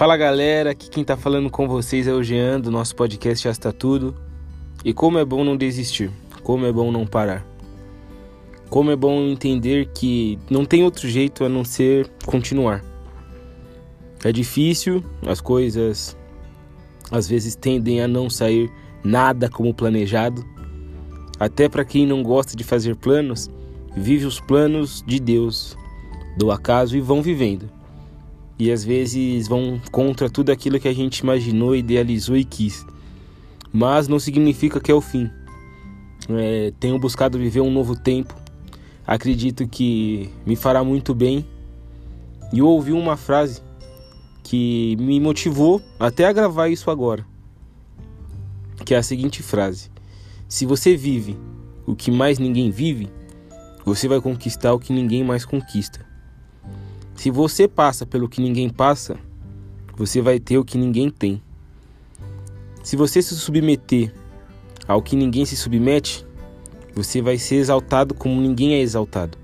Fala galera, aqui quem tá falando com vocês é o Jean do nosso podcast Já Está Tudo. E como é bom não desistir, como é bom não parar. Como é bom entender que não tem outro jeito a não ser continuar. É difícil, as coisas às vezes tendem a não sair nada como planejado. Até para quem não gosta de fazer planos, vive os planos de Deus, do acaso e vão vivendo e às vezes vão contra tudo aquilo que a gente imaginou, idealizou e quis. Mas não significa que é o fim. É, tenho buscado viver um novo tempo. Acredito que me fará muito bem. E eu ouvi uma frase que me motivou até a gravar isso agora. Que é a seguinte frase: Se você vive o que mais ninguém vive, você vai conquistar o que ninguém mais conquista. Se você passa pelo que ninguém passa, você vai ter o que ninguém tem. Se você se submeter ao que ninguém se submete, você vai ser exaltado como ninguém é exaltado.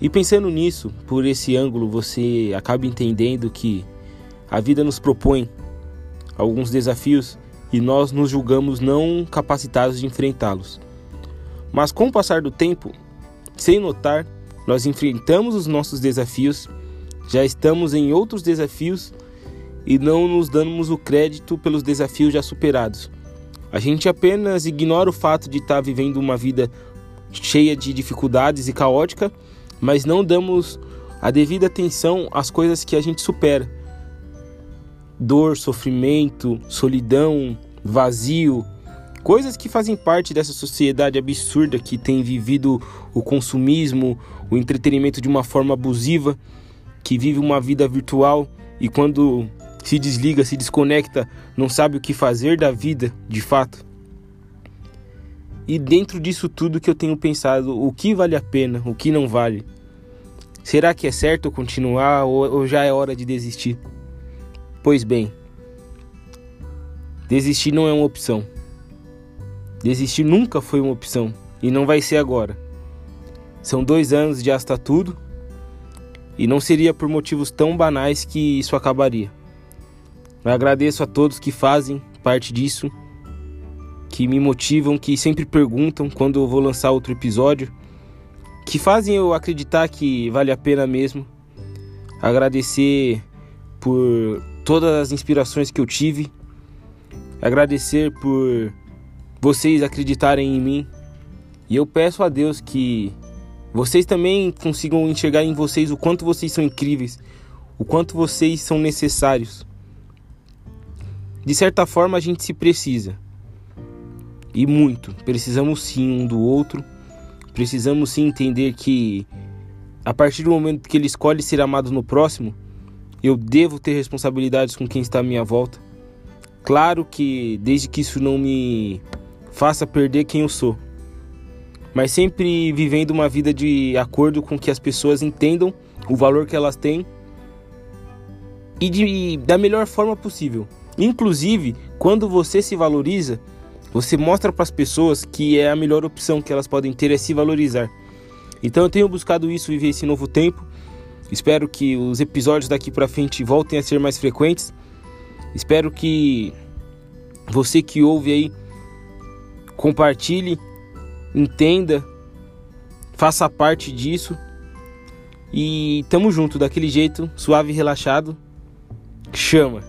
E pensando nisso, por esse ângulo, você acaba entendendo que a vida nos propõe alguns desafios e nós nos julgamos não capacitados de enfrentá-los. Mas com o passar do tempo, sem notar, nós enfrentamos os nossos desafios, já estamos em outros desafios e não nos damos o crédito pelos desafios já superados. A gente apenas ignora o fato de estar vivendo uma vida cheia de dificuldades e caótica, mas não damos a devida atenção às coisas que a gente supera. Dor, sofrimento, solidão, vazio, Coisas que fazem parte dessa sociedade absurda que tem vivido o consumismo, o entretenimento de uma forma abusiva, que vive uma vida virtual e quando se desliga, se desconecta, não sabe o que fazer da vida de fato. E dentro disso tudo que eu tenho pensado, o que vale a pena, o que não vale. Será que é certo continuar ou, já é hora de desistir? Pois bem, desistir não é uma opção. Desistir nunca foi uma opção e não vai ser agora. São dois anos de hasta tudo e não seria por motivos tão banais que isso acabaria. Eu agradeço a todos que fazem parte disso, que me motivam, que sempre perguntam quando eu vou lançar outro episódio, que fazem eu acreditar que vale a pena mesmo. Agradecer por todas as inspirações que eu tive, agradecer por vocês acreditarem em mim. E eu peço a Deus que vocês também consigam enxergar em vocês o quanto vocês são incríveis, o quanto vocês são necessários. De certa forma, a gente se precisa. E muito. Precisamos sim um do outro. Precisamos sim entender que a partir do momento que ele escolhe ser amado no próximo, eu devo ter responsabilidades com quem está à minha volta. Claro que desde que isso não me faça perder quem eu sou. Mas sempre vivendo uma vida de acordo com que as pessoas entendam o valor que elas têm e de, da melhor forma possível. Inclusive, quando você se valoriza, você mostra para as pessoas que é a melhor opção que elas podem ter é se valorizar. Então eu tenho buscado isso viver esse novo tempo. Espero que os episódios daqui para frente voltem a ser mais frequentes. Espero que você que ouve aí compartilhe, entenda, faça parte disso. E tamo junto, daquele jeito, suave e relaxado. Chama!